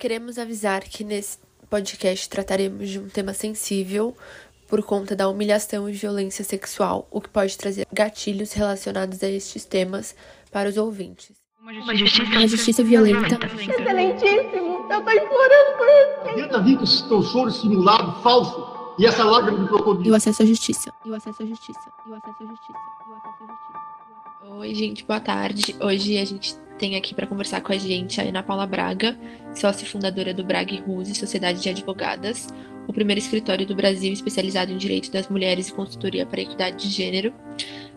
Queremos avisar que nesse podcast trataremos de um tema sensível por conta da humilhação e violência sexual, o que pode trazer gatilhos relacionados a estes temas para os ouvintes. Uma justiça, Uma justiça violenta. Excelentíssimo, eu tô implorando por isso. Tenta vir com esse teu choro simulado, falso, e essa lágrima E crocodilo. o acesso à justiça. E o acesso à justiça. E o acesso à justiça. E o acesso à justiça. Oi, gente, boa tarde. Hoje a gente tem aqui para conversar com a gente a Ana Paula Braga, sócia fundadora do Braga Ruse Sociedade de Advogadas, o primeiro escritório do Brasil especializado em direito das mulheres e consultoria para equidade de gênero.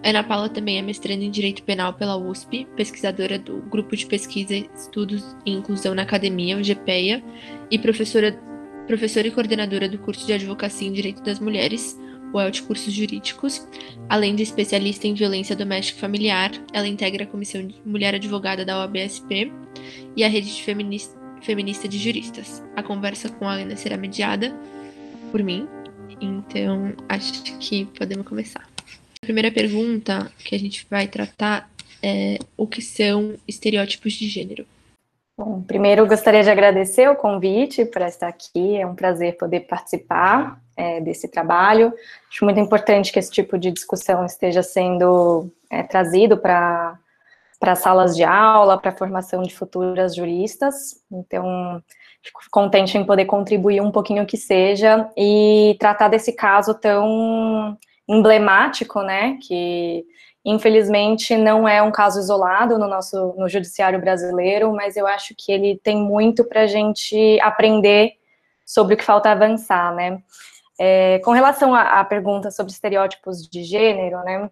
A Ana Paula também é mestranda em Direito Penal pela USP, pesquisadora do Grupo de Pesquisa e Estudos em Inclusão na Academia, o GPEA, e professora, professora e coordenadora do curso de Advocacia em Direito das Mulheres, o ELT Cursos Jurídicos. Além de especialista em violência doméstica e familiar, ela integra a Comissão de Mulher Advogada da OABSP e a Rede de Feminista, Feminista de Juristas. A conversa com a Ana será mediada por mim, então acho que podemos começar. A primeira pergunta que a gente vai tratar é o que são estereótipos de gênero. Bom, primeiro gostaria de agradecer o convite para estar aqui, é um prazer poder participar é, desse trabalho. Acho muito importante que esse tipo de discussão esteja sendo é, trazido para para salas de aula, para a formação de futuras juristas. Então, fico contente em poder contribuir um pouquinho que seja e tratar desse caso tão emblemático, né, que infelizmente não é um caso isolado no nosso no judiciário brasileiro, mas eu acho que ele tem muito para a gente aprender sobre o que falta avançar, né. É, com relação à, pergunta sobre estereótipos de gênero, né,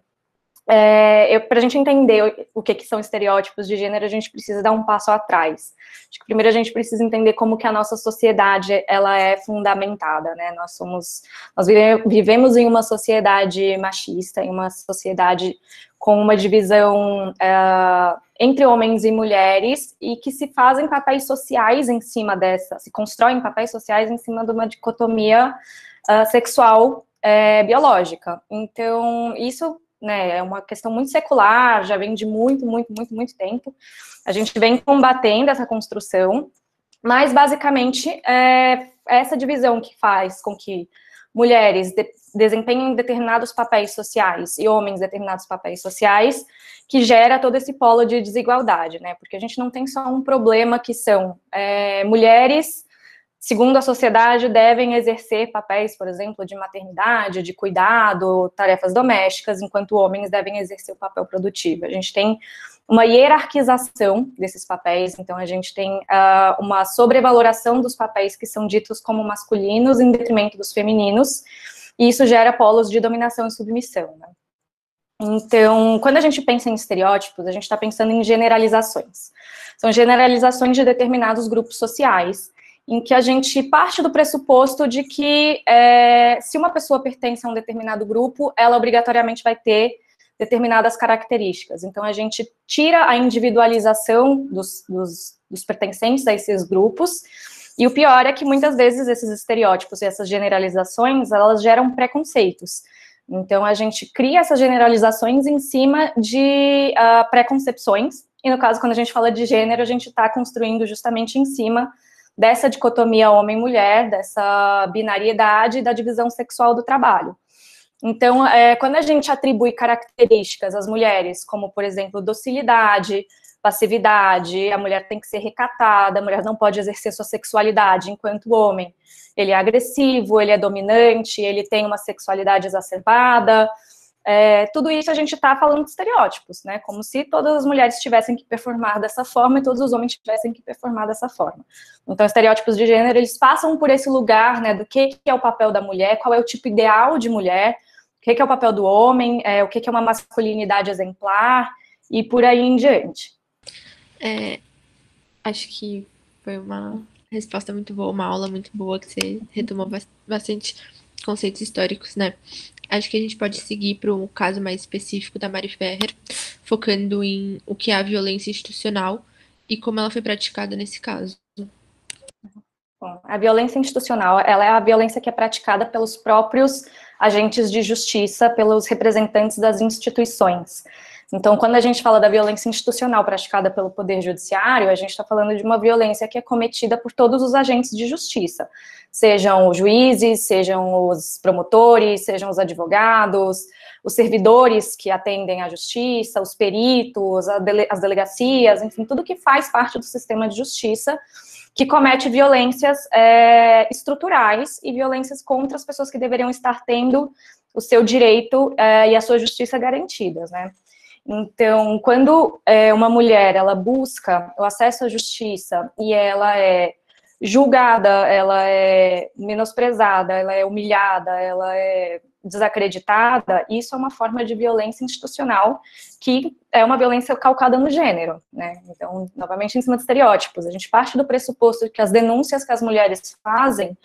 é, para a gente entender o que, que são estereótipos de gênero, a gente precisa dar um passo atrás. Acho que primeiro a gente precisa entender como que a nossa sociedade ela é fundamentada, né? Nós somos, nós vive, vivemos em uma sociedade machista, em uma sociedade com uma divisão uh, entre homens e mulheres e que se fazem papéis sociais em cima dessa, se constroem papéis sociais em cima de uma dicotomia uh, sexual uh, biológica. Então, isso né, é uma questão muito secular, já vem de muito, muito, muito, muito tempo. A gente vem combatendo essa construção, mas basicamente é essa divisão que faz com que mulheres de, desempenhem determinados papéis sociais e homens determinados papéis sociais, que gera todo esse polo de desigualdade, né? Porque a gente não tem só um problema que são é, mulheres segundo a sociedade, devem exercer papéis, por exemplo, de maternidade, de cuidado, tarefas domésticas, enquanto homens devem exercer o papel produtivo. A gente tem uma hierarquização desses papéis, então a gente tem uh, uma sobrevaloração dos papéis que são ditos como masculinos em detrimento dos femininos, e isso gera polos de dominação e submissão. Né? Então, quando a gente pensa em estereótipos, a gente está pensando em generalizações. São generalizações de determinados grupos sociais, em que a gente parte do pressuposto de que é, se uma pessoa pertence a um determinado grupo, ela obrigatoriamente vai ter determinadas características. Então, a gente tira a individualização dos, dos, dos pertencentes a esses grupos, e o pior é que muitas vezes esses estereótipos e essas generalizações, elas geram preconceitos. Então, a gente cria essas generalizações em cima de uh, preconcepções, e no caso, quando a gente fala de gênero, a gente está construindo justamente em cima dessa dicotomia homem-mulher, dessa binariedade da divisão sexual do trabalho. Então, é, quando a gente atribui características às mulheres, como, por exemplo, docilidade, passividade, a mulher tem que ser recatada, a mulher não pode exercer sua sexualidade, enquanto homem, ele é agressivo, ele é dominante, ele tem uma sexualidade exacerbada, é, tudo isso a gente está falando de estereótipos, né? Como se todas as mulheres tivessem que performar dessa forma e todos os homens tivessem que performar dessa forma. Então, estereótipos de gênero, eles passam por esse lugar, né? Do que, é o papel da mulher, qual é o tipo ideal de mulher, o que, é o papel do homem, é, o que, que é uma masculinidade exemplar e por aí em diante. É, acho que foi uma resposta muito boa, uma aula muito boa que você retomou bastante conceitos históricos, né? Acho que a gente pode seguir para um caso mais específico da Mari Ferrer, focando em o que é a violência institucional e como ela foi praticada nesse caso. A violência institucional, ela é a violência que é praticada pelos próprios agentes de justiça, pelos representantes das instituições. Então, quando a gente fala da violência institucional praticada pelo Poder Judiciário, a gente está falando de uma violência que é cometida por todos os agentes de justiça, sejam os juízes, sejam os promotores, sejam os advogados, os servidores que atendem à justiça, os peritos, as delegacias, enfim, tudo que faz parte do sistema de justiça que comete violências é, estruturais e violências contra as pessoas que deveriam estar tendo o seu direito é, e a sua justiça garantidas, né? Então, quando é, uma mulher ela busca o acesso à justiça e ela é julgada, ela é menosprezada, ela é humilhada, ela é desacreditada, isso é uma forma de violência institucional que é uma violência calcada no gênero, né? Então, novamente, em cima de estereótipos. A gente parte do pressuposto que as denúncias que as mulheres fazem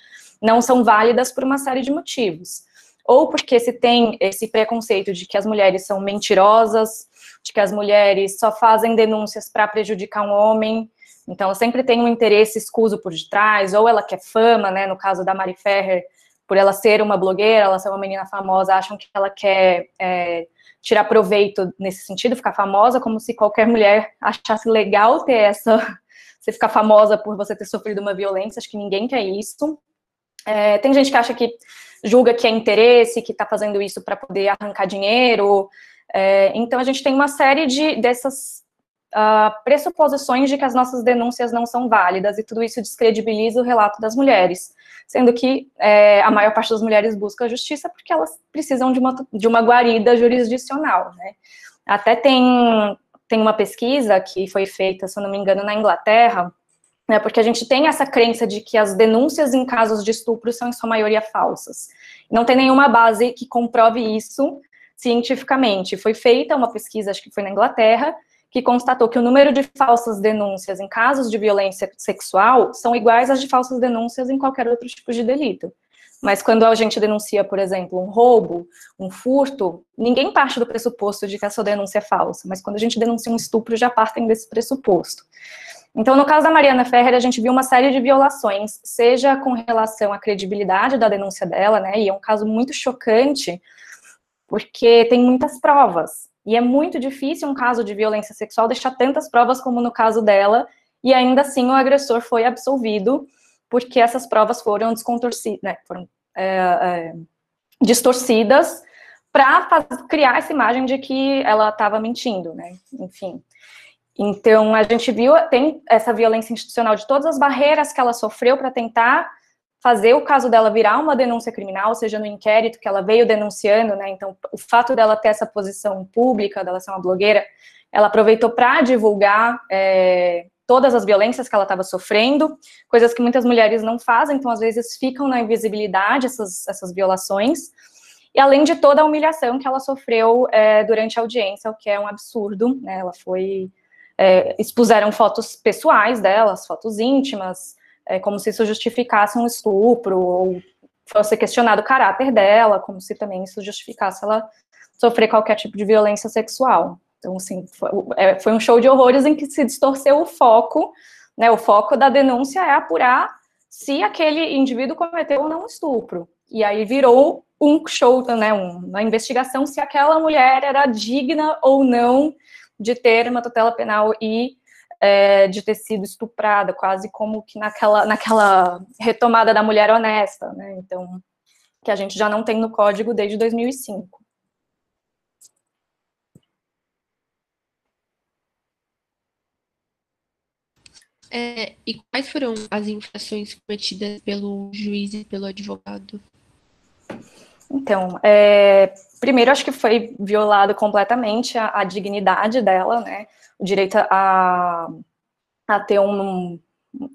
não são válidas por uma série de motivos. Ou porque se tem esse preconceito de que as mulheres são mentirosas, de que as mulheres só fazem denúncias para prejudicar um homem, então sempre tem um interesse escuso por detrás, ou ela quer fama, né? No caso da Mari Ferrer, por ela ser uma blogueira, ela ser uma menina famosa, acham que ela quer é, tirar proveito nesse sentido, ficar famosa, como se qualquer mulher achasse legal ter essa, você ficar famosa por você ter sofrido uma violência, acho que ninguém quer isso. É, tem gente que acha que julga que é interesse, que está fazendo isso para poder arrancar dinheiro. É, então a gente tem uma série de dessas uh, pressuposições de que as nossas denúncias não são válidas e tudo isso descredibiliza o relato das mulheres sendo que é, a maior parte das mulheres busca a justiça porque elas precisam de uma, de uma guarida jurisdicional, né? Até tem, tem uma pesquisa que foi feita, se eu não me engano, na Inglaterra, né, porque a gente tem essa crença de que as denúncias em casos de estupro são, em sua maioria, falsas. Não tem nenhuma base que comprove isso cientificamente. Foi feita uma pesquisa, acho que foi na Inglaterra, que constatou que o número de falsas denúncias em casos de violência sexual são iguais às de falsas denúncias em qualquer outro tipo de delito. Mas quando a gente denuncia, por exemplo, um roubo, um furto, ninguém parte do pressuposto de que a sua denúncia é falsa, mas quando a gente denuncia um estupro, já partem desse pressuposto. Então, no caso da Mariana Ferrer, a gente viu uma série de violações, seja com relação à credibilidade da denúncia dela, né, e é um caso muito chocante, porque tem muitas provas. E é muito difícil um caso de violência sexual deixar tantas provas como no caso dela, e ainda assim o agressor foi absolvido, porque essas provas foram né, foram é, é, distorcidas para criar essa imagem de que ela estava mentindo, né? Enfim. Então, a gente viu, tem essa violência institucional de todas as barreiras que ela sofreu para tentar fazer o caso dela virar uma denúncia criminal, seja no inquérito que ela veio denunciando, né? Então, o fato dela ter essa posição pública, dela ser uma blogueira, ela aproveitou para divulgar é, todas as violências que ela estava sofrendo, coisas que muitas mulheres não fazem, então às vezes ficam na invisibilidade essas, essas violações, e além de toda a humilhação que ela sofreu é, durante a audiência, o que é um absurdo, né? Ela foi. É, expuseram fotos pessoais delas, fotos íntimas, é como se isso justificasse um estupro, ou fosse questionado o caráter dela, como se também isso justificasse ela sofrer qualquer tipo de violência sexual. Então, assim, foi, é, foi um show de horrores em que se distorceu o foco, né, o foco da denúncia é apurar se aquele indivíduo cometeu ou não estupro. E aí virou um show, né, uma investigação se aquela mulher era digna ou não de ter uma tutela penal e é, de ter sido estuprada, quase como que naquela, naquela retomada da mulher honesta, né? Então, que a gente já não tem no código desde 2005. É, e quais foram as infrações cometidas pelo juiz e pelo advogado? Então, é, primeiro acho que foi violado completamente a, a dignidade dela, né? o direito a, a ter um,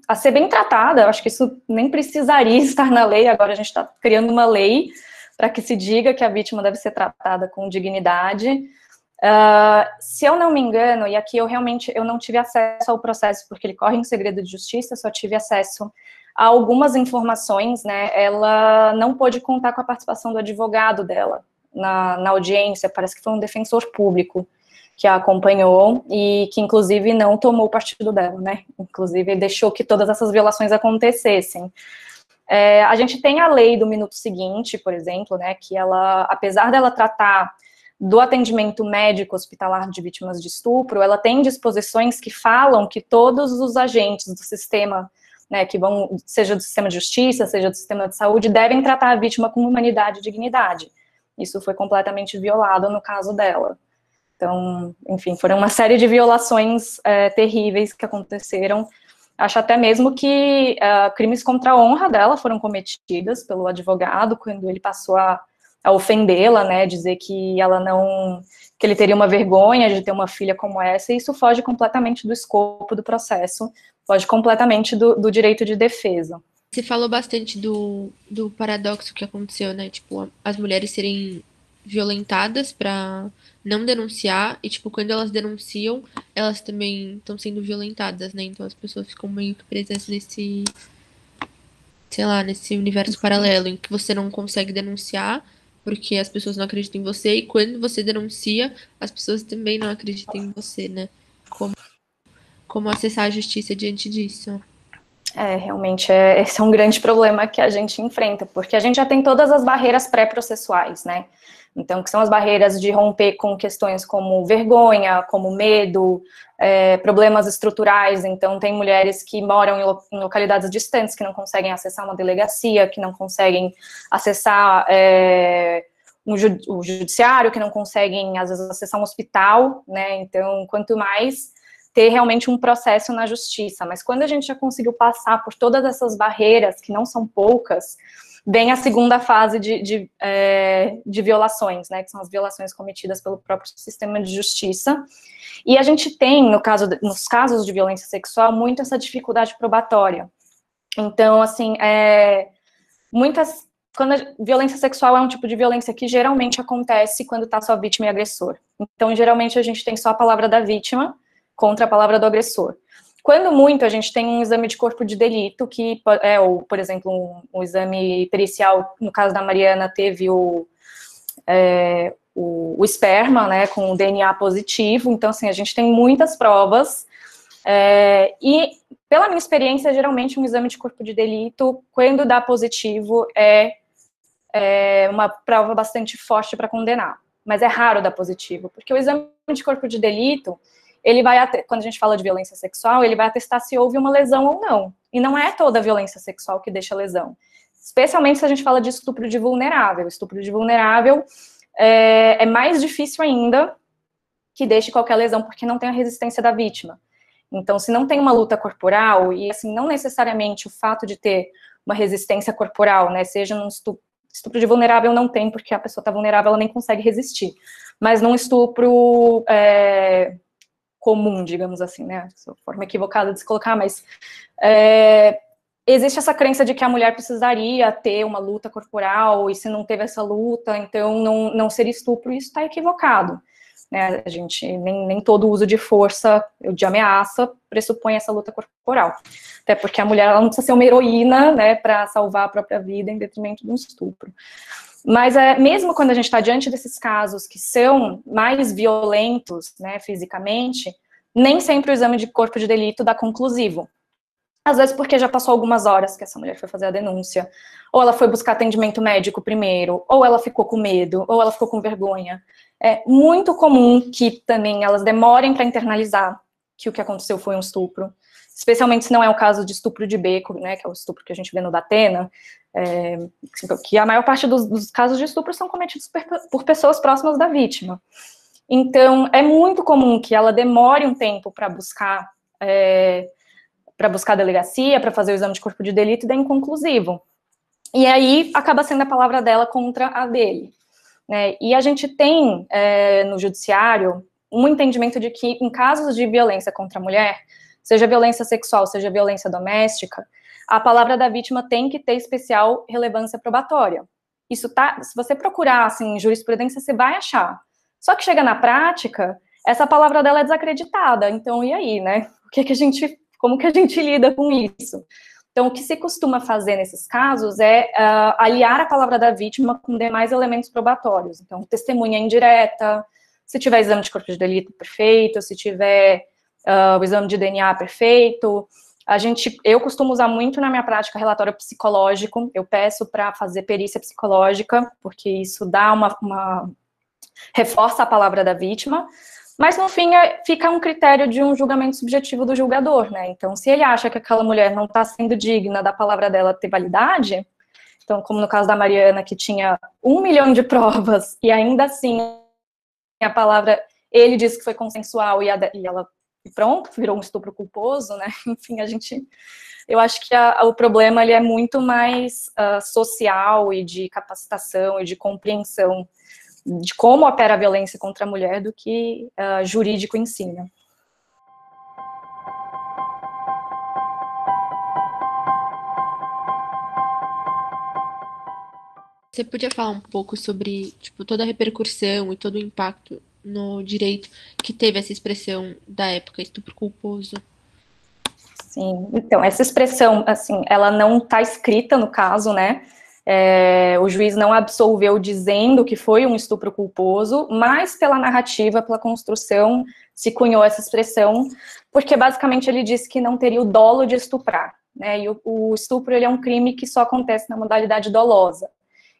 a ser bem tratada. Eu acho que isso nem precisaria estar na lei. Agora a gente está criando uma lei para que se diga que a vítima deve ser tratada com dignidade. Uh, se eu não me engano, e aqui eu realmente eu não tive acesso ao processo porque ele corre em segredo de justiça, só tive acesso a algumas informações, né? Ela não pôde contar com a participação do advogado dela na, na audiência, parece que foi um defensor público que a acompanhou e que, inclusive, não tomou partido dela, né? Inclusive, deixou que todas essas violações acontecessem. É, a gente tem a lei do minuto seguinte, por exemplo, né? Que ela, apesar dela tratar do atendimento médico hospitalar de vítimas de estupro, ela tem disposições que falam que todos os agentes do sistema, né, que vão, seja do sistema de justiça, seja do sistema de saúde, devem tratar a vítima com humanidade e dignidade. Isso foi completamente violado no caso dela. Então, enfim, foram uma série de violações é, terríveis que aconteceram. Acho até mesmo que uh, crimes contra a honra dela foram cometidas pelo advogado quando ele passou a, a ofendê-la, né, dizer que ela não, que ele teria uma vergonha de ter uma filha como essa, e isso foge completamente do escopo do processo, foge completamente do, do direito de defesa. Você falou bastante do, do paradoxo que aconteceu, né, tipo, as mulheres serem violentadas para não denunciar e tipo quando elas denunciam elas também estão sendo violentadas né? Então as pessoas ficam meio que presas nesse sei lá nesse universo paralelo em que você não consegue denunciar porque as pessoas não acreditam em você e quando você denuncia as pessoas também não acreditam em você né? Como como acessar a justiça diante disso é, realmente, é, esse é um grande problema que a gente enfrenta, porque a gente já tem todas as barreiras pré-processuais, né? Então, que são as barreiras de romper com questões como vergonha, como medo, é, problemas estruturais. Então, tem mulheres que moram em, lo em, localidades distantes, que não conseguem acessar uma delegacia, que não conseguem acessar é, um ju o judiciário, que não conseguem, às vezes, acessar um hospital, né? Então, quanto mais ter realmente um processo na justiça. Mas quando a gente já conseguiu passar por todas essas barreiras, que não são poucas, vem a segunda fase de, de, é, de violações, né, que são as violações cometidas pelo próprio sistema de justiça. E a gente tem, no caso, nos casos de violência sexual, muito essa dificuldade probatória. Então, assim, é, muitas quando a violência sexual é um tipo de violência que geralmente acontece quando está só vítima e agressor. Então, geralmente a gente tem só a palavra da vítima contra a palavra do agressor. Quando muito, a gente tem um exame de corpo de delito, que é, ou, por exemplo, um, um exame pericial, no caso da Mariana, teve o, é, o, o, esperma, né, com o DNA positivo, então, assim, a gente tem muitas provas, é, e, pela minha experiência, geralmente um exame de corpo de delito, quando dá positivo, é, é uma prova bastante forte para condenar, mas é raro dar positivo, porque o exame de corpo de delito, ele vai, quando a gente fala de violência sexual, ele vai atestar se houve uma lesão ou não. E não é toda violência sexual que deixa lesão. Especialmente se a gente fala de estupro de vulnerável. Estupro de vulnerável é, é mais difícil ainda que deixe qualquer lesão, porque não tem a resistência da vítima. Então, se não tem uma luta corporal, e assim, não necessariamente o fato de ter uma resistência corporal, né, seja num estupro, estupro de vulnerável não tem, porque a pessoa está vulnerável, ela nem consegue resistir. Mas num estupro é, comum, digamos assim, né? Forma equivocada de se colocar, mas é, existe essa crença de que a mulher precisaria ter uma luta corporal e se não teve essa luta, então não, não seria estupro, isso está equivocado. Né? A gente, nem, nem todo uso de força, de ameaça, pressupõe essa luta corporal. Até porque a mulher ela não precisa ser uma heroína, né, para salvar a própria vida em detrimento de um estupro. Mas é, mesmo quando a gente está diante desses casos que são mais violentos, né, fisicamente, nem sempre o exame de corpo de delito dá conclusivo. Às vezes porque já passou algumas horas que essa mulher foi fazer a denúncia, ou ela foi buscar atendimento médico primeiro, ou ela ficou com medo, ou ela ficou com vergonha. É muito comum que também elas demorem para internalizar que o que aconteceu foi um estupro, especialmente se não é o caso de estupro de beco, né, que é o estupro que a gente vê no Datena, é, que a maior parte dos, dos, casos de estupro são cometidos por, por, pessoas próximas da vítima. Então, é muito comum que ela demore um tempo para buscar é, para buscar a delegacia, para fazer o exame de corpo de delito e dá inconclusivo. E aí acaba sendo a palavra dela contra a dele. Né? E a gente tem é, no judiciário um entendimento de que em casos de violência contra a mulher, seja violência sexual, seja violência doméstica, a palavra da vítima tem que ter especial relevância probatória. Isso tá, se você procurar assim, jurisprudência, você vai achar. Só que chega na prática, essa palavra dela é desacreditada. Então, e aí, né? O que, que a gente, como que a gente lida com isso? Então, o que se costuma fazer nesses casos é uh, aliar a palavra da vítima com demais elementos probatórios. Então, testemunha indireta, se tiver exame de corpo de delito perfeito, se tiver uh, o exame de DNA perfeito, a gente, eu costumo usar muito na minha prática relatório psicológico. Eu peço para fazer perícia psicológica, porque isso dá uma, uma, reforça a palavra da vítima, mas no fim é, fica um critério de um julgamento subjetivo do julgador, né? Então, se ele acha que aquela mulher não está sendo digna da palavra dela ter validade, então, como no caso da Mariana, que tinha um milhão de provas e ainda assim a palavra, ele disse que foi consensual e, a, e ela, pronto, virou um estupro culposo, né? Enfim, a gente, eu acho que a, o problema ele é muito mais uh, social e de capacitação e de compreensão de como opera a violência contra a mulher do que uh, jurídico em si, né? Você podia falar um pouco sobre tipo, toda a repercussão e todo o impacto no direito que teve essa expressão da época, estupro culposo? Sim, então, essa expressão, assim, ela não está escrita no caso, né? É, o juiz não absolveu dizendo que foi um estupro culposo, mas pela narrativa, pela construção, se cunhou essa expressão, porque basicamente ele disse que não teria o dolo de estuprar, né? E o, o estupro ele é um crime que só acontece na modalidade dolosa.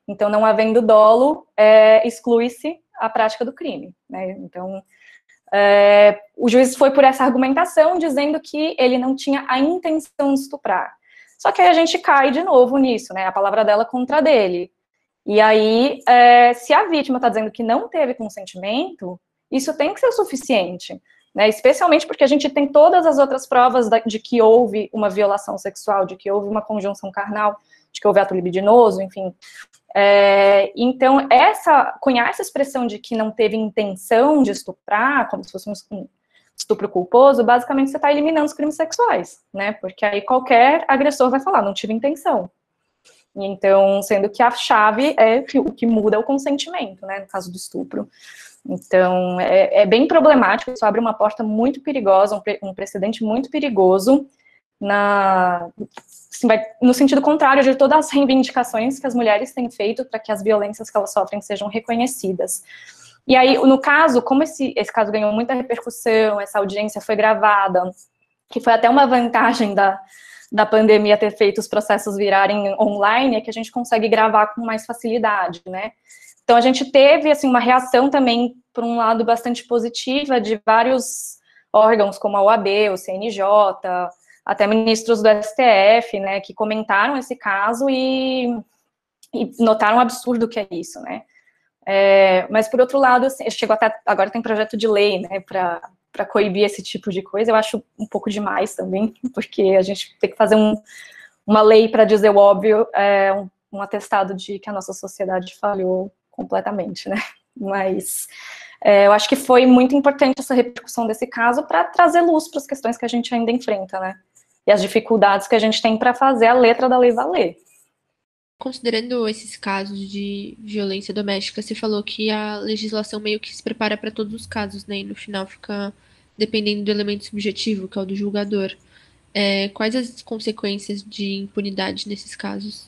Então, não havendo dolo, é, exclui-se a prática do crime, né? Então, é, o juiz foi por essa argumentação, dizendo que ele não tinha a intenção de estuprar. Só que aí a gente cai de novo nisso, né? A palavra dela contra dele. E aí, é, se a vítima está dizendo que não teve consentimento, isso tem que ser suficiente. Né, especialmente porque a gente tem todas as outras provas de que houve uma violação sexual, de que houve uma conjunção carnal, de que houve ato libidinoso, enfim. É, então, essa, cunhar essa expressão de que não teve intenção de estuprar, como se fosse um, estupro culposo, basicamente você está eliminando os crimes sexuais, né? Porque aí qualquer agressor vai falar, não tive intenção. Então, sendo que a chave é o que muda o consentimento, né? No caso do estupro. Então, é, é bem problemático, isso abre uma porta muito perigosa, um, pre, um precedente muito perigoso na, assim, no sentido contrário de todas as reivindicações que as mulheres têm feito para que as violências que elas sofrem sejam reconhecidas. E aí, no caso, como esse, esse caso ganhou muita repercussão, essa audiência foi gravada, que foi até uma vantagem da, da pandemia ter feito os processos virarem online, é que a gente consegue gravar com mais facilidade, né? Então, a gente teve, assim, uma reação também, por um lado, bastante positiva de vários órgãos, como a OAB, o CNJ, até ministros do STF, né, que comentaram esse caso e, e notaram o absurdo que é isso, né? É, mas, por outro lado, assim, chegou até, agora tem projeto de lei, né, para coibir esse tipo de coisa, eu acho um pouco demais também, porque a gente tem que fazer um, uma lei para dizer o óbvio, é, um, um atestado de que a nossa sociedade falhou completamente, né, mas é, eu acho que foi muito importante essa repercussão desse caso para trazer luz para as questões que a gente ainda enfrenta, né, e as dificuldades que a gente tem para fazer a letra da lei valer. Considerando esses casos de violência doméstica, você falou que a legislação meio que se prepara para todos os casos, né? E no final fica dependendo do elemento subjetivo, que é o do julgador. É, quais as consequências de impunidade nesses casos?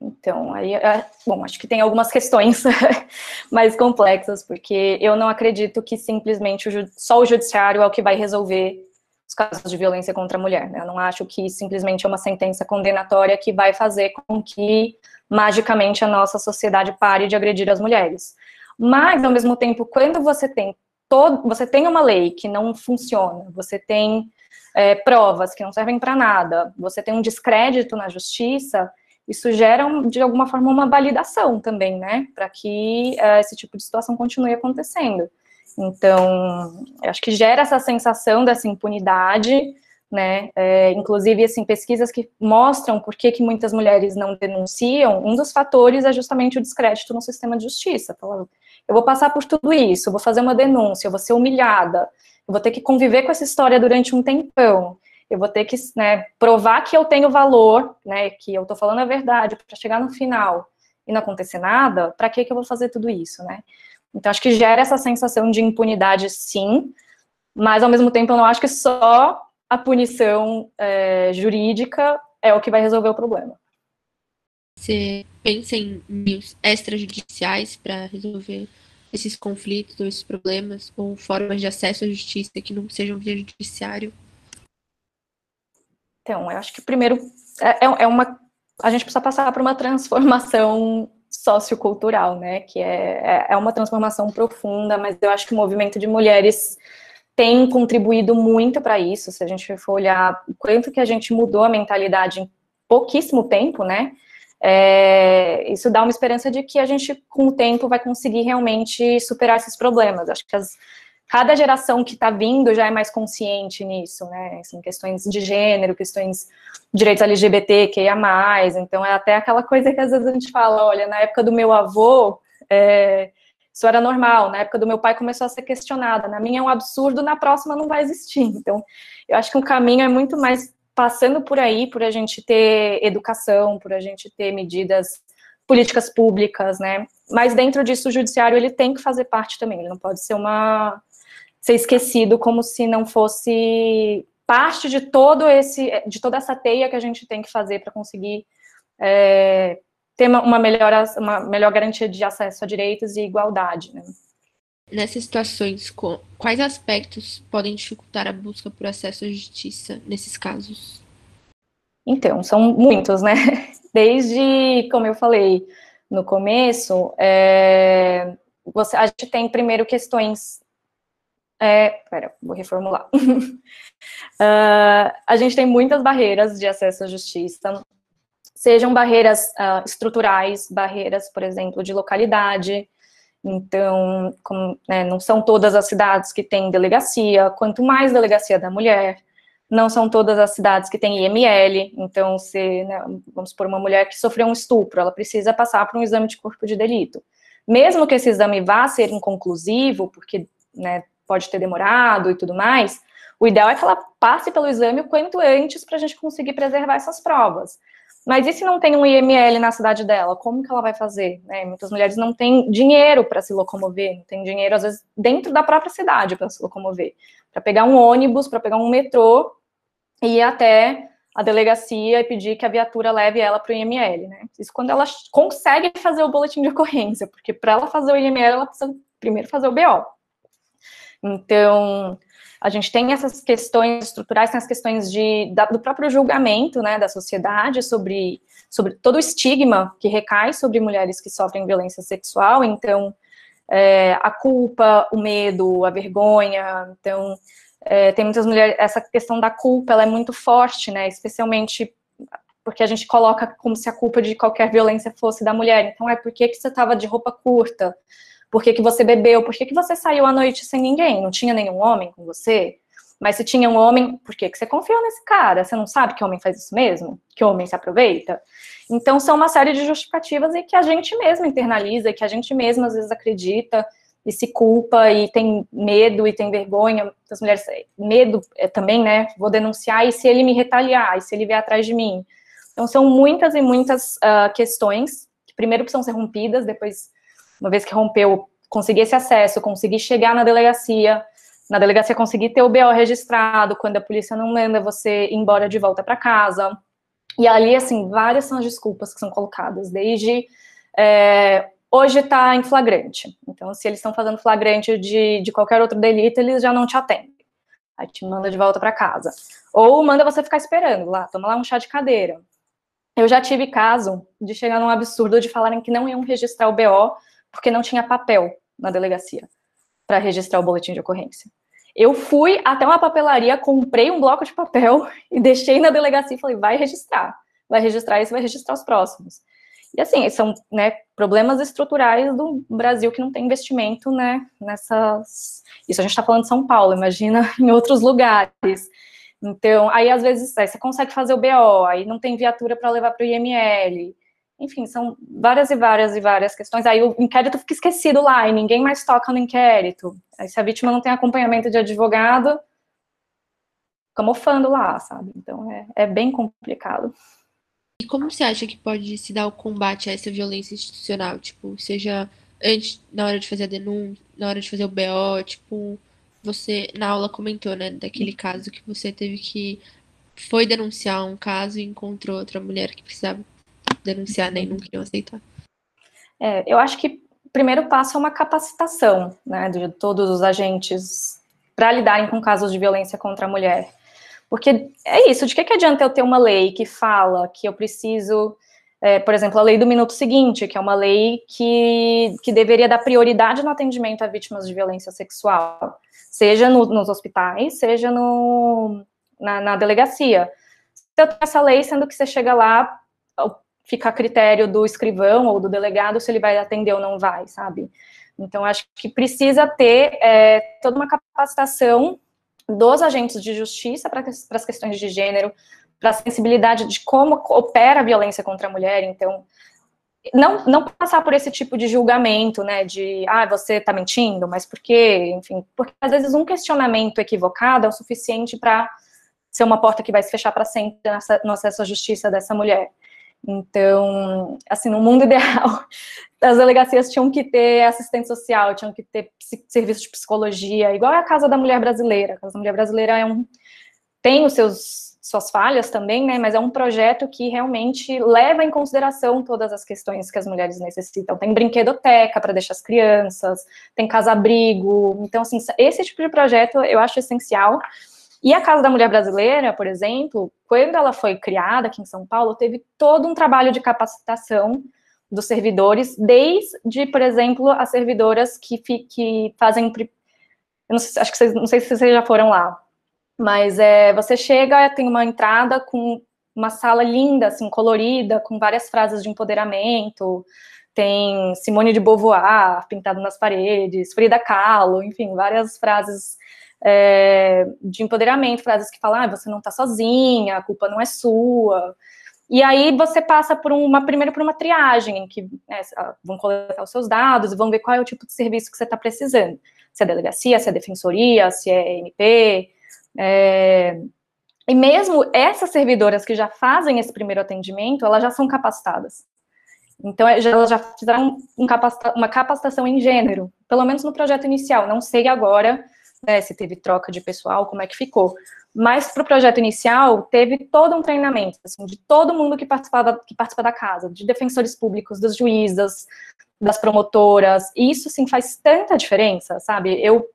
Então, aí, é, bom, acho que tem algumas questões mais complexas, porque eu não acredito que simplesmente o, só o judiciário é o que vai resolver os casos de violência contra a mulher. Né? Eu não acho que simplesmente é uma sentença condenatória que vai fazer com que magicamente a nossa sociedade pare de agredir as mulheres. Mas, ao mesmo tempo, quando você tem todo, você tem uma lei que não funciona, você tem é, provas que não servem para nada, você tem um descrédito na justiça, isso gera, de alguma forma, uma validação também, né, para que é, esse tipo de situação continue acontecendo. Então, acho que gera essa sensação dessa impunidade, né? É, inclusive, assim, pesquisas que mostram por que, que muitas mulheres não denunciam, um dos fatores é justamente o descrédito no sistema de justiça. Eu vou passar por tudo isso, vou fazer uma denúncia, eu vou ser humilhada, eu vou ter que conviver com essa história durante um tempão, eu vou ter que né, provar que eu tenho valor, né, que eu estou falando a verdade, para chegar no final e não acontecer nada, para que, que eu vou fazer tudo isso, né? Então, acho que gera essa sensação de impunidade, sim, mas, ao mesmo tempo, eu não acho que só a punição é, jurídica é o que vai resolver o problema. Você pensa em meios extrajudiciais para resolver esses conflitos ou esses problemas, ou formas de acesso à justiça que não sejam via judiciário? Então, eu acho que primeiro é, é, é uma. A gente precisa passar por uma transformação sociocultural, né? Que é, é, é uma transformação profunda, mas eu acho que o movimento de mulheres tem contribuído muito para isso. Se a gente for olhar o quanto que a gente mudou a mentalidade em pouquíssimo tempo, né? É, isso dá uma esperança de que a gente, com o tempo, vai conseguir realmente superar esses problemas. Acho que as, cada geração que está vindo já é mais consciente nisso, né? Assim, questões de gênero, questões de direitos LGBT, que ia mais. Então, é até aquela coisa que às vezes a gente fala: olha, na época do meu avô, é, isso era normal. Na época do meu pai começou a ser questionada. Na minha é um absurdo, na próxima não vai existir. Então, eu acho que o caminho é muito mais passando por aí, por a gente ter educação, por a gente ter medidas políticas públicas, né? Mas dentro disso o judiciário ele tem que fazer parte também. Ele não pode ser uma ser esquecido como se não fosse parte de todo esse, de toda essa teia que a gente tem que fazer para conseguir é, ter uma melhor, uma melhor garantia de acesso a direitos e igualdade. Né? Nessas situações, quais aspectos podem dificultar a busca por acesso à justiça nesses casos? Então, são muitos, né? Desde, como eu falei no começo, é, você, a gente tem primeiro questões é, pera, vou reformular. uh, a gente tem muitas barreiras de acesso à justiça, sejam barreiras uh, estruturais, barreiras, por exemplo, de localidade. Então, como, né, não são todas as cidades que têm delegacia, quanto mais delegacia da mulher, não são todas as cidades que têm IML, então, se, né, vamos por uma mulher que sofreu um estupro, ela precisa passar por um exame de corpo de delito. Mesmo que esse exame vá ser inconclusivo, porque né, pode ter demorado e tudo mais, o ideal é que ela passe pelo exame o quanto antes para a gente conseguir preservar essas provas. Mas e se não tem um IML na cidade dela? Como que ela vai fazer? Né? Muitas mulheres não têm dinheiro para se locomover, não tem dinheiro, às vezes, dentro da própria cidade para se locomover. Para pegar um ônibus, para pegar um metrô e ir até a delegacia e pedir que a viatura leve ela para o IML. Né? Isso quando ela consegue fazer o boletim de ocorrência, porque para ela fazer o IML, ela precisa primeiro fazer o BO. Então, a gente tem essas questões estruturais, tem as questões de, da, do próprio julgamento né, da sociedade sobre, sobre todo o estigma que recai sobre mulheres que sofrem violência sexual. Então, é, a culpa, o medo, a vergonha. Então, é, tem muitas mulheres, essa questão da culpa, ela é muito forte, né, especialmente porque a gente coloca como se a culpa de qualquer violência fosse da mulher. Então, é por que, que você estava de roupa curta? Por que, que você bebeu? Por que, que você saiu à noite sem ninguém? Não tinha nenhum homem com você? Mas se tinha um homem, por que, que você confiou nesse cara? Você não sabe que homem faz isso mesmo? Que homem se aproveita? Então, são uma série de justificativas e que a gente mesmo internaliza, que a gente mesmo às vezes acredita e se culpa e tem medo e tem vergonha. As mulheres, medo é, também, né? Vou denunciar e se ele me retaliar, e se ele vier atrás de mim. Então, são muitas e muitas uh, questões que primeiro precisam ser rompidas, depois uma vez que rompeu, conseguir esse acesso, conseguir chegar na delegacia, na delegacia conseguir ter o BO registrado, quando a polícia não manda você ir embora de volta para casa. E ali, assim, várias são as desculpas que são colocadas, desde é, hoje está em flagrante. Então, se eles estão fazendo flagrante de, de qualquer outro delito, eles já não te atendem. Aí te manda de volta para casa. Ou manda você ficar esperando lá, toma lá um chá de cadeira. Eu já tive caso de chegar num absurdo de falarem que não iam registrar o BO porque não tinha papel na delegacia para registrar o boletim de ocorrência. Eu fui até uma papelaria, comprei um bloco de papel e deixei na delegacia e falei, vai registrar, vai registrar esse, vai registrar os próximos. E assim, são né, problemas estruturais do Brasil que não tem investimento né, nessas. Isso a gente está falando de São Paulo, imagina em outros lugares. Então, aí às vezes aí você consegue fazer o BO, aí não tem viatura para levar para o IML, enfim, são várias e várias e várias questões. Aí o inquérito fica esquecido lá e ninguém mais toca no inquérito. Aí se a vítima não tem acompanhamento de advogado, fica mofando lá, sabe? Então é, é bem complicado. E como você acha que pode se dar o combate a essa violência institucional? Tipo, seja antes, na hora de fazer a denúncia, na hora de fazer o BO, tipo, você na aula comentou, né, daquele caso que você teve que foi denunciar um caso e encontrou outra mulher que precisava denunciar nem não queriam aceitar. É, eu acho que o primeiro passo é uma capacitação né, de todos os agentes para lidarem com casos de violência contra a mulher. Porque é isso, de que, que adianta eu ter uma lei que fala que eu preciso é, por exemplo, a lei do minuto seguinte, que é uma lei que, que deveria dar prioridade no atendimento a vítimas de violência sexual, seja no, nos hospitais, seja no, na, na delegacia. Então, essa lei, sendo que você chega lá, fica a critério do escrivão ou do delegado se ele vai atender ou não vai, sabe? Então, acho que precisa ter é, toda uma capacitação dos agentes de justiça para as questões de gênero, para a sensibilidade de como opera a violência contra a mulher. Então, não, não passar por esse tipo de julgamento, né, de, ah, você está mentindo, mas por quê? Enfim, porque às vezes um questionamento equivocado é o suficiente para ser uma porta que vai se fechar para sempre no acesso à justiça dessa mulher. Então, assim, no mundo ideal, as delegacias tinham que ter assistente social, tinham que ter serviço de psicologia, igual é a Casa da Mulher Brasileira. A Casa da Mulher Brasileira é um, tem os seus suas falhas também, né, mas é um projeto que realmente leva em consideração todas as questões que as mulheres necessitam. Tem brinquedoteca para deixar as crianças, tem casa-abrigo, então, assim, esse tipo de projeto eu acho essencial, e a Casa da Mulher Brasileira, por exemplo, quando ela foi criada aqui em São Paulo, teve todo um trabalho de capacitação dos servidores, desde, por exemplo, as servidoras que, que fazem. Eu não sei, acho que vocês, não sei se vocês já foram lá, mas é, você chega, tem uma entrada com uma sala linda, assim, colorida, com várias frases de empoderamento. Tem Simone de Beauvoir pintado nas paredes, Frida Kahlo, enfim, várias frases é, de empoderamento, frases que falam, ah, você não está sozinha, a culpa não é sua. E aí você passa por uma, primeiro por uma triagem, em que né, vão coletar os seus dados e vão ver qual é o tipo de serviço que você está precisando. Se é delegacia, se é defensoria, se é MP. É... E mesmo essas servidoras que já fazem esse primeiro atendimento, elas já são capacitadas. Então, é, elas já fizeram uma capacitação em gênero, pelo menos no projeto inicial. Não sei agora né, se teve troca de pessoal, como é que ficou. Mas para o projeto inicial, teve todo um treinamento, assim, de todo mundo que participava, que participa da casa, de defensores públicos, dos juízes, das promotoras, e isso, assim, faz tanta diferença, sabe? Eu,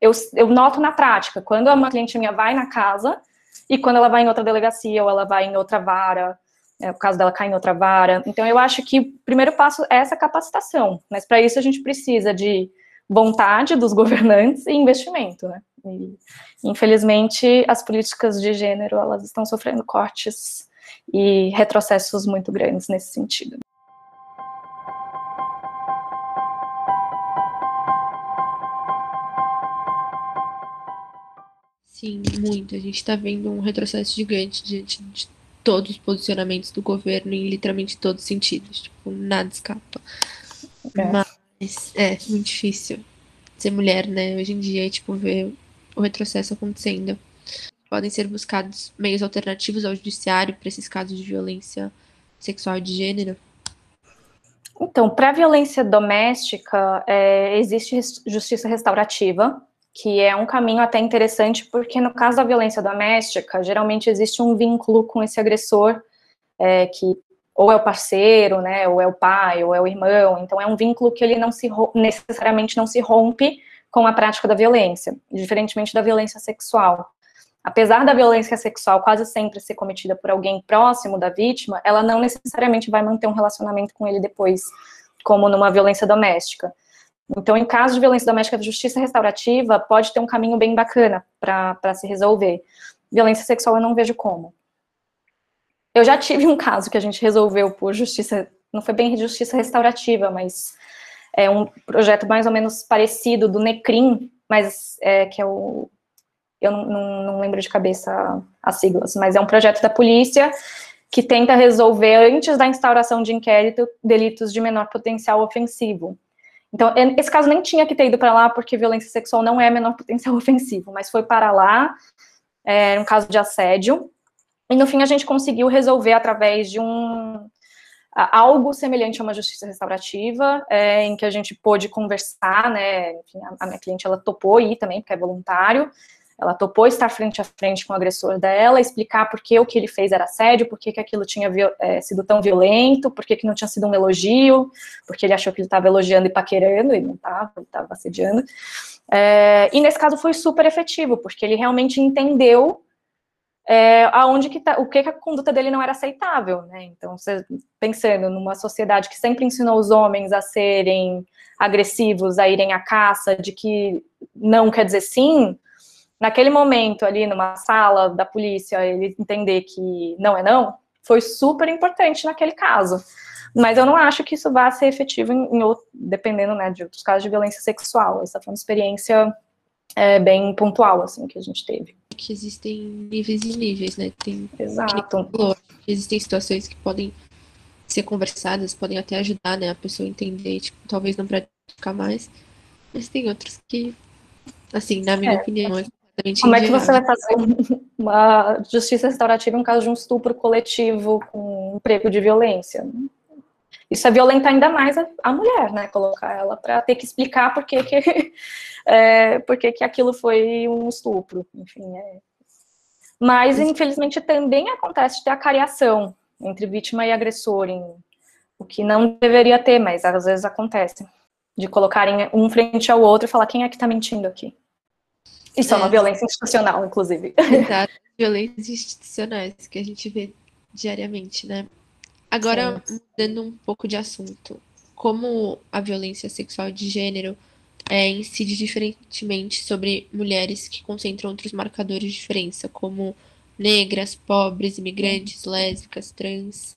eu, eu noto na prática, quando uma cliente minha vai na casa, e quando ela vai em outra delegacia, ou ela vai em outra vara, é, o caso dela cai em outra vara. Então, eu acho que o primeiro passo é essa capacitação, mas para isso a gente precisa de vontade dos governantes e investimento, né? E, infelizmente, as políticas de gênero, elas estão sofrendo cortes e retrocessos muito grandes nesse sentido. Sim, muito. A gente está vendo um retrocesso gigante diante de todos os posicionamentos do governo em literalmente todos os sentidos. Tipo, nada escapa. É. Mas é muito difícil ser mulher, né? Hoje em dia, tipo, ver o retrocesso acontecendo. Podem ser buscados meios alternativos ao judiciário para esses casos de violência sexual de gênero? Então, para violência doméstica, é, existe justiça restaurativa, que é um caminho até interessante, porque no caso da violência doméstica, geralmente existe um vínculo com esse agressor, é, que ou é o parceiro, né, ou é o pai, ou é o irmão, então é um vínculo que ele não se necessariamente não se rompe com a prática da violência, diferentemente da violência sexual. Apesar da violência sexual quase sempre ser cometida por alguém próximo da vítima, ela não necessariamente vai manter um relacionamento com ele depois, como numa violência doméstica. Então, em caso de violência doméstica, a justiça restaurativa pode ter um caminho bem bacana para se resolver. Violência sexual eu não vejo como. Eu já tive um caso que a gente resolveu por justiça, não foi bem justiça restaurativa, mas é um projeto mais ou menos parecido do Necrim, mas é, que é o. Eu não, não, não lembro de cabeça as siglas, mas é um projeto da polícia que tenta resolver, antes da instauração de inquérito, delitos de menor potencial ofensivo. Então, esse caso nem tinha que ter ido para lá, porque violência sexual não é menor potencial ofensivo, mas foi para lá, é um caso de assédio, e no fim a gente conseguiu resolver através de um algo semelhante a uma justiça restaurativa, é, em que a gente pôde conversar, né, enfim, a, minha cliente, ela topou ir também, porque é voluntário, ela topou estar frente a frente com o agressor dela, explicar por que o que ele fez era assédio, por que, que aquilo tinha é, sido tão violento, por que, que não tinha sido um elogio, porque ele achou que ele estava elogiando e paquerando, e não estava, ele estava assediando. É, e nesse caso foi super efetivo, porque ele realmente entendeu é, aonde que tá, o que, que a conduta dele não era aceitável, né? Então, você, pensando numa sociedade que sempre ensinou os homens a serem agressivos, a irem à caça, de que não quer dizer sim, naquele momento ali numa sala da polícia, ele entender que não é não, foi super importante naquele caso. Mas eu não acho que isso vá ser efetivo em, em dependendo né, de outros casos de violência sexual. Essa foi uma experiência é, bem pontual, assim, que a gente teve. Que existem níveis e níveis, né? Tem, Exato. existem situações que podem ser conversadas, podem até ajudar, né, a pessoa a entender, tipo, talvez não praticar mais. Mas tem outros que, assim, na minha é. opinião, é completamente Como é que você vai fazer uma justiça restaurativa em caso de um estupro coletivo com um prego de violência? Isso é violentar ainda mais a, a mulher, né? Colocar ela para ter que explicar por que, que, é, por que, que aquilo foi um estupro. Enfim, é. Mas, infelizmente, também acontece de ter a cariação entre vítima e agressor, em, o que não deveria ter, mas às vezes acontece. De colocarem um frente ao outro e falar quem é que está mentindo aqui. Isso é, é uma violência institucional, inclusive. Exato, violências institucionais que a gente vê diariamente, né? Agora, mudando um pouco de assunto, como a violência sexual de gênero é, incide diferentemente sobre mulheres que concentram outros marcadores de diferença, como negras, pobres, imigrantes, lésbicas, trans.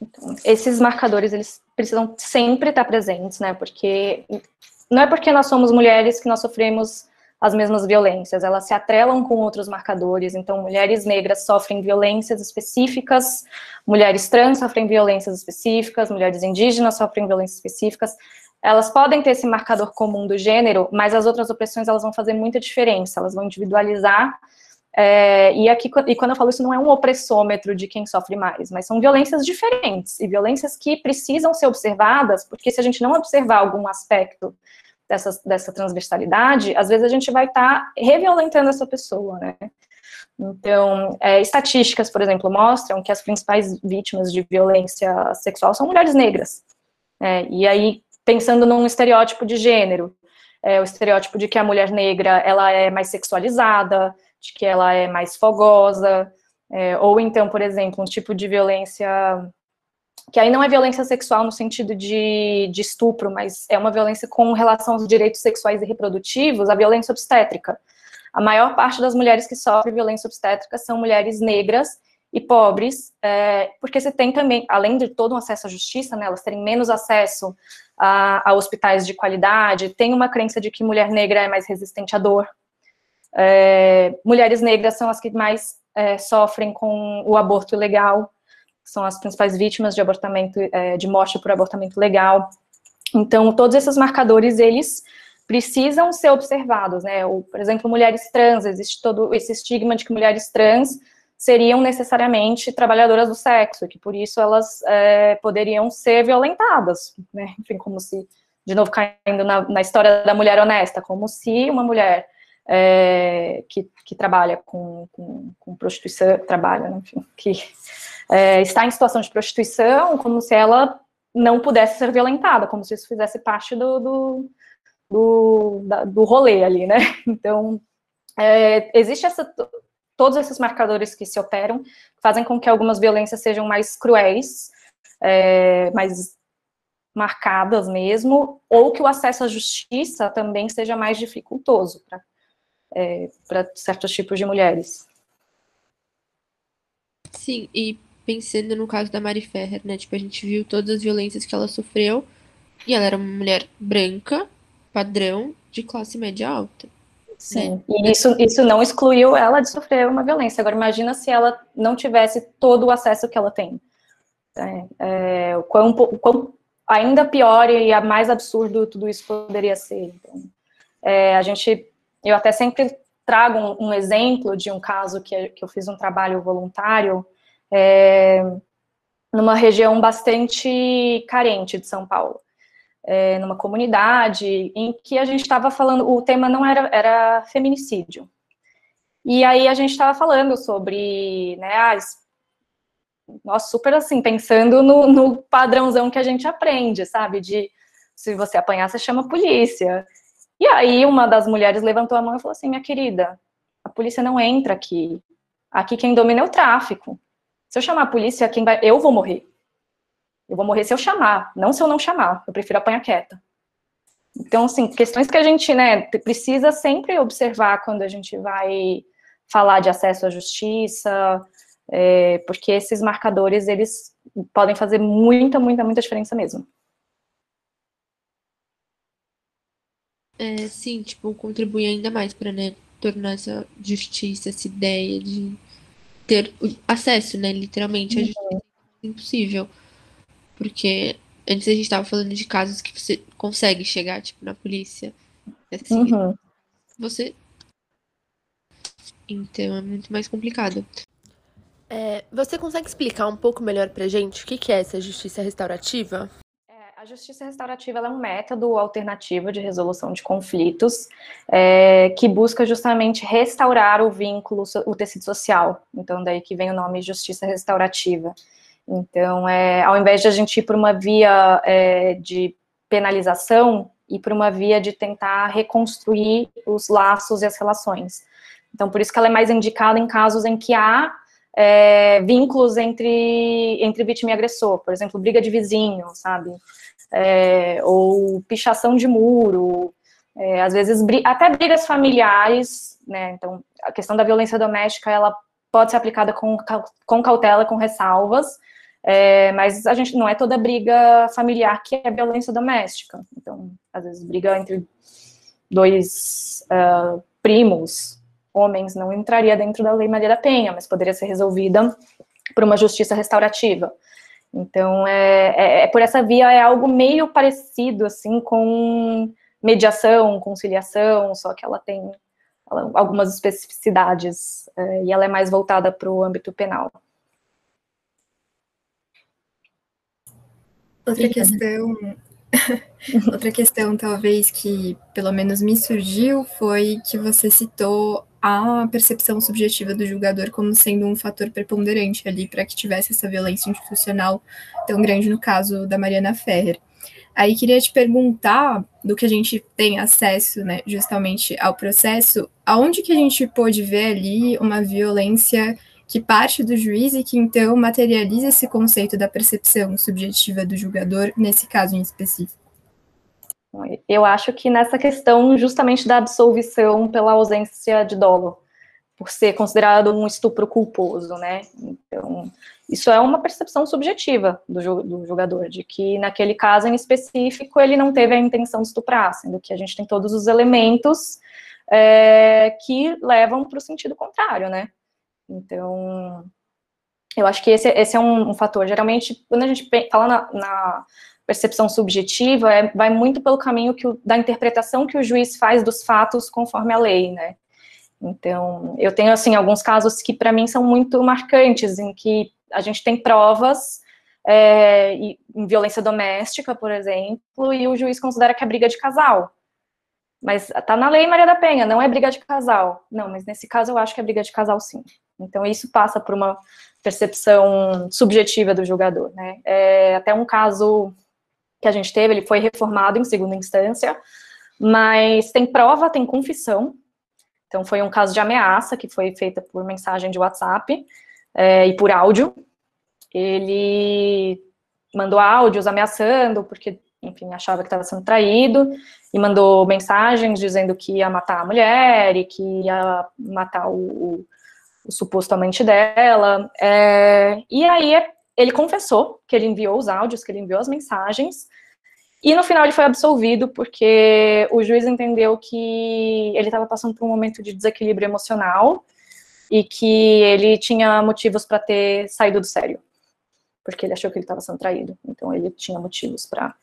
Então, esses marcadores, eles precisam sempre estar presentes, né? Porque não é porque nós somos mulheres que nós sofremos as mesmas violências, elas se atrelam com outros marcadores, então mulheres negras sofrem violências específicas, mulheres trans sofrem violências específicas, mulheres indígenas sofrem violências específicas, elas podem ter esse marcador comum do gênero, mas as outras opressões elas vão fazer muita diferença, elas vão individualizar, é, e aqui, e quando eu falo isso, não é um opressômetro de quem sofre mais, mas são violências diferentes, e violências que precisam ser observadas, porque se a gente não observar algum aspecto dessa, dessa transversalidade, às vezes a gente vai estar tá reviolentando essa pessoa, né? Então, é, estatísticas, por exemplo, mostram que as principais vítimas de violência sexual são mulheres negras. É, e aí, pensando num estereótipo de gênero, é, o estereótipo de que a mulher negra ela é mais sexualizada, de que ela é mais fogosa, é, ou então, por exemplo, um tipo de violência que aí não é violência sexual no sentido de, de estupro, mas é uma violência com relação aos direitos sexuais e reprodutivos, a violência obstétrica. A maior parte das mulheres que sofrem violência obstétrica são mulheres negras e pobres, é, porque você tem também, além de todo um acesso à justiça, né, elas terem menos acesso a, a, hospitais de qualidade, tem uma crença de que mulher negra é mais resistente à dor. É, mulheres negras são as que mais é, sofrem com o aborto ilegal, são as principais vítimas de abortamento, é, de morte por abortamento legal. Então, todos esses marcadores, eles precisam ser observados, né? Ou, por exemplo, mulheres trans, existe todo esse estigma de que mulheres trans seriam necessariamente trabalhadoras do sexo, que por isso elas é, poderiam ser violentadas, né? Enfim, como se, de novo, caindo na, na história da mulher honesta, como se uma mulher é, que, que, trabalha com, com, com prostituição, trabalha, né? enfim, que é, está em situação de prostituição, como se ela não pudesse ser violentada, como se isso fizesse parte do, do, do, da, do rolê ali, né? Então, é, existe essa, todos esses marcadores que se operam, fazem com que algumas violências sejam mais cruéis, é, mais marcadas mesmo, ou que o acesso à justiça também seja mais dificultoso para é, certos tipos de mulheres. Sim, e pensando no caso da Mari Ferrer, né? Tipo, a gente viu todas as violências que ela sofreu e ela era uma mulher branca, padrão, de classe média alta. Sim, né? e isso, isso não excluiu ela de sofrer uma violência. Agora, imagina se ela não tivesse todo o acesso que ela tem. É, é, o, quão, o quão ainda pior e mais absurdo tudo isso poderia ser. Então, é, a gente, eu até sempre trago um, um exemplo de um caso que, que eu fiz um trabalho voluntário é, numa região bastante carente de São Paulo, é, numa comunidade em que a gente estava falando, o tema não era, era feminicídio. E aí a gente estava falando sobre, né, as, nossa, super assim, pensando no, no padrãozão que a gente aprende, sabe, de se você apanhar, você chama a polícia. E aí uma das mulheres levantou a mão e falou assim, minha querida, a polícia não entra aqui, Aqui quem domina é o tráfico. Se eu chamar a polícia, quem vai, eu vou morrer. Eu vou morrer se eu chamar, não se eu não chamar. Eu prefiro apanhar quieta. Então, assim, questões que a gente, né, precisa sempre observar quando a gente vai falar de acesso à justiça, é, porque esses marcadores, eles podem fazer muita, muita, muita diferença mesmo. É, sim, tipo, contribuir ainda mais para, né, tornar essa justiça, essa ideia de ter acesso, né, literalmente, à justiça uhum. impossível. Porque antes a gente estava falando de casos que você consegue chegar, tipo, na polícia. Assim, uhum. Você. Então é muito mais complicado. É, você consegue explicar um pouco melhor pra gente o que, que é essa justiça restaurativa? Justiça restaurativa é um método alternativo de resolução de conflitos é, que busca justamente restaurar o vínculo, o tecido social. Então, daí que vem o nome justiça restaurativa. Então, é, ao invés de a gente ir por uma via é, de penalização, ir por uma via de tentar reconstruir os laços e as relações. Então, por isso que ela é mais indicada em casos em que há é, vínculos entre, entre vítima e agressor, por exemplo, briga de vizinho, sabe? É, ou pichação de muro, é, às vezes até brigas familiares, né? Então, a questão da violência doméstica, ela pode ser aplicada com, com cautela, com ressalvas, é, mas a gente não é toda briga familiar que é violência doméstica. Então, às vezes, briga entre dois uh, primos, homens, não entraria dentro da Lei Maria da Penha, mas poderia ser resolvida por uma justiça restaurativa. Então, é, é, é por essa via, é algo meio parecido, assim, com mediação, conciliação, só que ela tem ela, algumas especificidades, é, e ela é mais voltada para o âmbito penal. Outra questão, outra questão talvez que pelo menos me surgiu foi que você citou a percepção subjetiva do julgador como sendo um fator preponderante ali para que tivesse essa violência institucional tão grande no caso da Mariana Ferrer. Aí queria te perguntar, do que a gente tem acesso, né, justamente ao processo, aonde que a gente pôde ver ali uma violência que parte do juiz e que então materializa esse conceito da percepção subjetiva do julgador nesse caso em específico? Eu acho que nessa questão justamente da absolvição pela ausência de dolo, por ser considerado um estupro culposo, né? Então, isso é uma percepção subjetiva do, do julgador, de que naquele caso em específico ele não teve a intenção de estuprar, sendo que a gente tem todos os elementos é, que levam para o sentido contrário, né? Então, eu acho que esse, esse é um, um, fator. Geralmente, quando a gente fala na, na percepção subjetiva, é, vai muito pelo caminho que o, da interpretação que o juiz faz dos fatos conforme a lei, né? Então, eu tenho, assim, alguns casos que para mim são muito marcantes, em que a gente tem provas é, em violência doméstica, por exemplo, e o juiz considera que é briga de casal. Mas tá na lei Maria da Penha, não é briga de casal. Não, mas nesse caso eu acho que é briga de casal sim. Então isso passa por uma percepção subjetiva do julgador, né? É, até um caso que a gente teve, ele foi reformado em segunda instância, mas tem prova, tem confissão. Então foi um caso de ameaça que foi feita por mensagem de WhatsApp é, e por áudio. Ele mandou áudios ameaçando, porque enfim, achava que estava sendo traído, e mandou mensagens dizendo que ia matar a mulher e que ia matar o, o, o suposto amante dela. É, e aí ele confessou que ele enviou os áudios, que ele enviou as mensagens, e no final ele foi absolvido porque o juiz entendeu que ele estava passando por um momento de desequilíbrio emocional e que ele tinha motivos para ter saído do sério, porque ele achou que ele estava sendo traído. Então ele tinha motivos para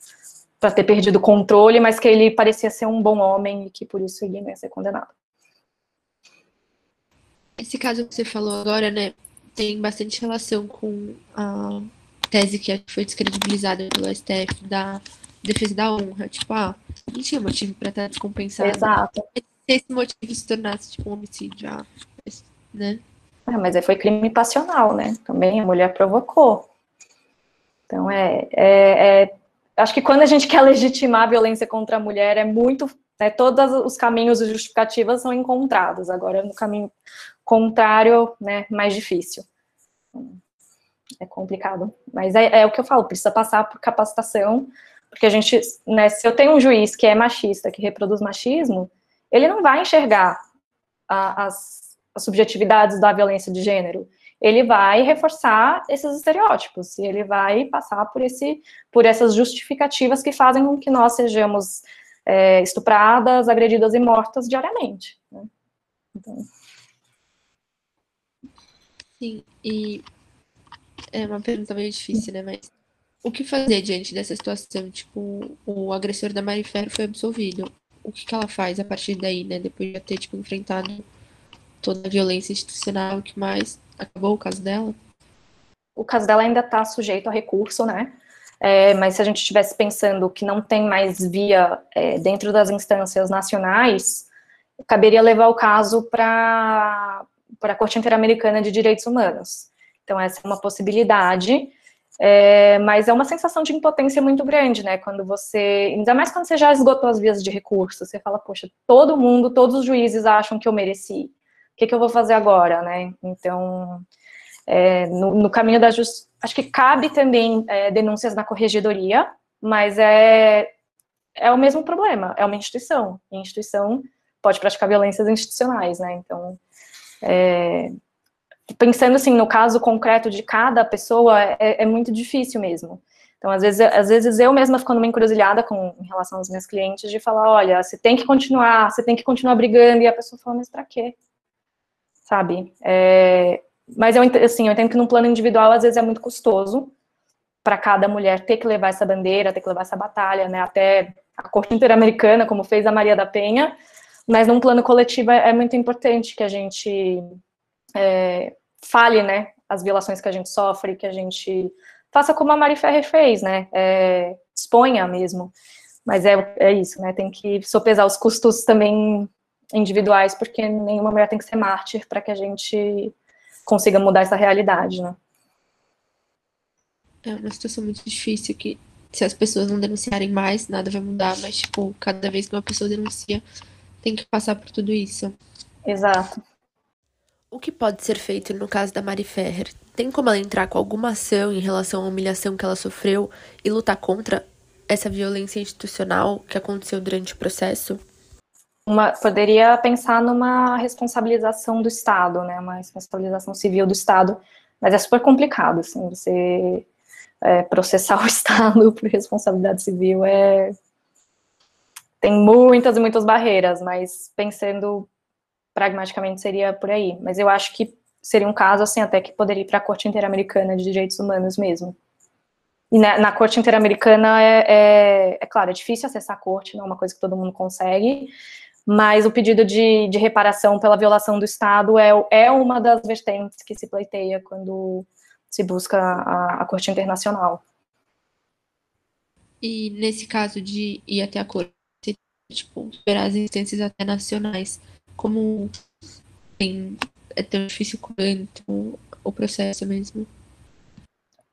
para ter perdido o controle, mas que ele parecia ser um bom homem e que por isso ele não ia ser condenado. Esse caso que você falou agora, né, tem bastante relação com a tese que foi descredibilizada pelo STF da defesa da honra. Tipo, ah, não tinha motivo para estar descompensado. Exato. Se esse motivo se tornasse, tipo, um homicídio, ah, né? Ah, mas aí foi crime passional, né? Também a mulher provocou. Então, é, é, é acho que quando a gente quer legitimar a violência contra a mulher, é muito. Né, todos os caminhos e justificativas são encontrados. Agora, no caminho contrário, né, mais difícil. É complicado. Mas é, é o que eu falo, precisa passar por capacitação, porque a gente, né, se eu tenho um juiz que é machista, que reproduz machismo, ele não vai enxergar a, as, as subjetividades da violência de gênero ele vai reforçar esses estereótipos e ele vai passar por esse por essas justificativas que fazem com que nós sejamos é, estupradas, agredidas e mortas diariamente. Né? Então... Sim, e é uma pergunta meio difícil, né? Mas o que fazer diante dessa situação? Tipo, o agressor da Marifer foi absolvido. O que, que ela faz a partir daí, né? Depois de ter tipo, enfrentado toda a violência institucional, o que mais? Acabou o caso dela? O caso dela ainda está sujeito a recurso, né? É, mas se a gente estivesse pensando que não tem mais via é, dentro das instâncias nacionais, caberia levar o caso para a Corte Interamericana de Direitos Humanos. Então, essa é uma possibilidade, é, mas é uma sensação de impotência muito grande, né? Quando você, ainda mais quando você já esgotou as vias de recurso, você fala, poxa, todo mundo, todos os juízes acham que eu mereci o que, que eu vou fazer agora, né? Então, é, no, no, caminho da justiça, acho que cabe também é, denúncias na corregedoria, mas é, é o mesmo problema, é uma instituição, e instituição pode praticar violências institucionais, né? Então, é, pensando assim no caso concreto de cada pessoa, é, é, muito difícil mesmo. Então, às vezes, às vezes eu mesma fico numa encruzilhada com em relação aos meus clientes de falar, olha, você tem que continuar, você tem que continuar brigando, e a pessoa fala, mas para quê? sabe? É, mas eu, assim, eu entendo que no plano individual, às vezes, é muito custoso para cada mulher ter que levar essa bandeira, ter que levar essa batalha, né? Até a corte interamericana, como fez a Maria da Penha, mas num plano coletivo é, é muito importante que a gente é, fale, né, as violações que a gente sofre, que a gente faça como a Mari Ferrer fez, né, é, exponha mesmo. Mas é, é isso, né, tem que sopesar os custos também individuais, porque nenhuma mulher tem que ser mártir para que a gente consiga mudar essa realidade, né? É uma situação muito difícil que se as pessoas não denunciarem mais, nada vai mudar, mas tipo, cada vez que uma pessoa denuncia, tem que passar por tudo isso. Exato. O que pode ser feito no caso da Mari Ferrer? Tem como ela entrar com alguma ação em relação à humilhação que ela sofreu e lutar contra essa violência institucional que aconteceu durante o processo? uma, poderia pensar numa responsabilização do Estado, né, uma responsabilização civil do Estado, mas é super complicado, assim, você é, processar o Estado por responsabilidade civil é tem muitas e muitas barreiras, mas pensando pragmaticamente seria por aí, mas eu acho que seria um caso, assim, até que poderia ir para a Corte Interamericana de Direitos Humanos mesmo. E na, na Corte Interamericana, é, é, é, claro, é difícil acessar a Corte, não é uma coisa que todo mundo consegue, mas o pedido de, de reparação pela violação do Estado é, é uma das vertentes que se pleiteia quando se busca a, a Corte Internacional. E nesse caso de ir até a Corte, tipo, esperar as instâncias até nacionais, como tem, é tão difícil quanto o processo mesmo?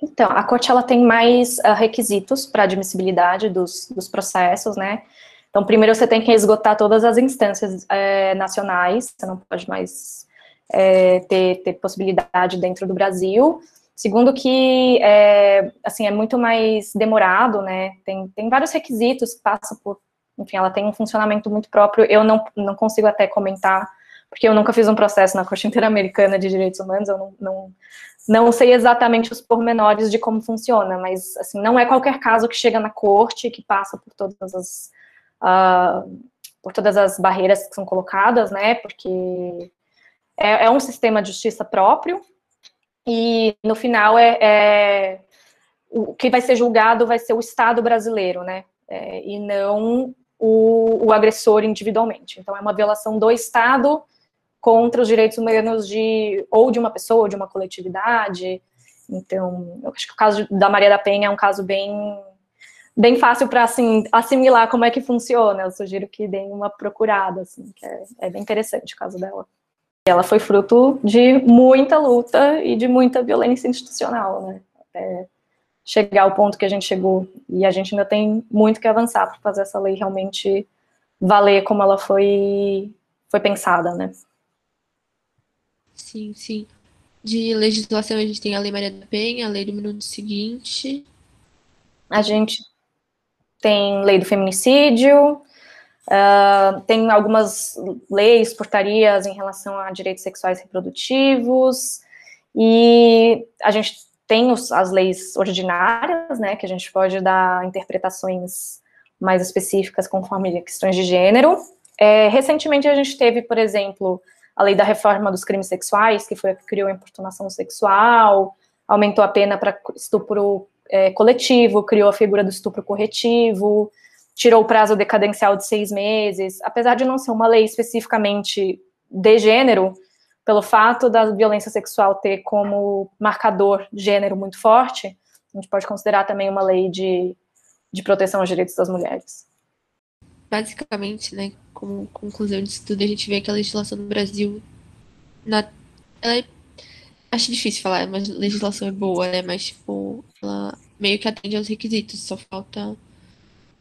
Então, a corte ela tem mais uh, requisitos para admissibilidade dos, dos processos, né? Então, primeiro você tem que esgotar todas as instâncias é, nacionais, você não pode mais é, ter, ter, possibilidade dentro do Brasil. Segundo que, é, assim, é muito mais demorado, né, tem, tem vários requisitos, passa por, enfim, ela tem um funcionamento muito próprio, eu não, não consigo até comentar, porque eu nunca fiz um processo na Corte Interamericana de Direitos Humanos, eu não, não, não sei exatamente os pormenores de como funciona, mas, assim, não é qualquer caso que chega na corte, que passa por todas as uh, por todas as barreiras que são colocadas, né, porque é, é, um sistema de justiça próprio, e no final é, é o que vai ser julgado vai ser o Estado brasileiro, né, é, e não o, o, agressor individualmente. Então, é uma violação do Estado contra os direitos humanos de ou de uma pessoa ou de uma coletividade. Então, eu acho que o caso da Maria da Penha é um caso bem bem fácil para assim assimilar como é que funciona. Eu sugiro que deem uma procurada, assim, que é, é bem interessante o caso dela. Ela foi fruto de muita luta e de muita violência institucional, né? Até chegar ao ponto que a gente chegou. E a gente ainda tem muito que avançar para fazer essa lei realmente valer como ela foi, foi pensada, né? Sim, sim. De legislação, a gente tem a Lei Maria da Penha, a Lei do Minuto Seguinte. A gente tem lei do feminicídio, uh, tem algumas leis, portarias em relação a direitos sexuais reprodutivos, e a gente tem os, as leis ordinárias, né, que a gente pode dar interpretações mais específicas conforme questões de gênero. É, recentemente a gente teve, por exemplo, a lei da reforma dos crimes sexuais, que foi a que criou a importunação sexual, aumentou a pena para estupro é, coletivo, criou a figura do estupro corretivo, tirou o prazo decadencial de seis meses. Apesar de não ser uma lei especificamente de gênero, pelo fato da violência sexual ter como marcador gênero muito forte, a gente pode considerar também uma lei de, de proteção aos direitos das mulheres. Basicamente, né, como conclusão disso tudo, a gente vê que a legislação do Brasil, na, ela é, acho difícil falar, mas a legislação é boa, né, mas, tipo, ela meio que atende aos requisitos, só falta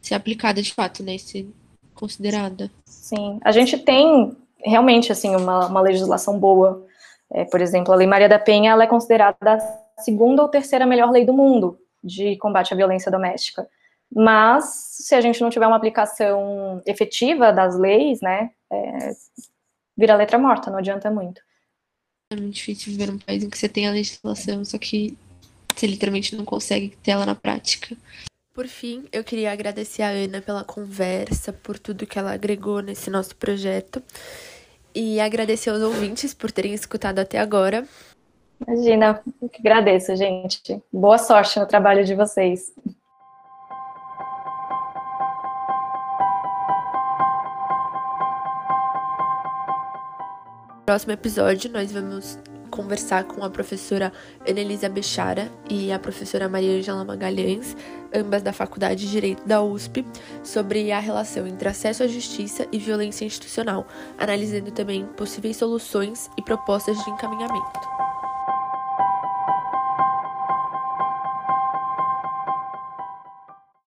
ser aplicada de fato, né, ser considerada. Sim, a gente tem realmente, assim, uma, uma legislação boa. É, por exemplo, a Lei Maria da Penha, ela é considerada a segunda ou terceira melhor lei do mundo de combate à violência doméstica. Mas, se a gente não tiver uma aplicação efetiva das leis, né, é, vira letra morta, não adianta muito. É muito difícil viver num país em que você tem a legislação, só que você literalmente não consegue ter ela na prática. Por fim, eu queria agradecer a Ana pela conversa, por tudo que ela agregou nesse nosso projeto. E agradecer aos ouvintes por terem escutado até agora. Imagina, eu que agradeço, gente. Boa sorte no trabalho de vocês. No próximo episódio, nós vamos conversar com a professora Anelisa Bechara e a professora Maria Angela Magalhães, ambas da Faculdade de Direito da USP, sobre a relação entre acesso à justiça e violência institucional, analisando também possíveis soluções e propostas de encaminhamento.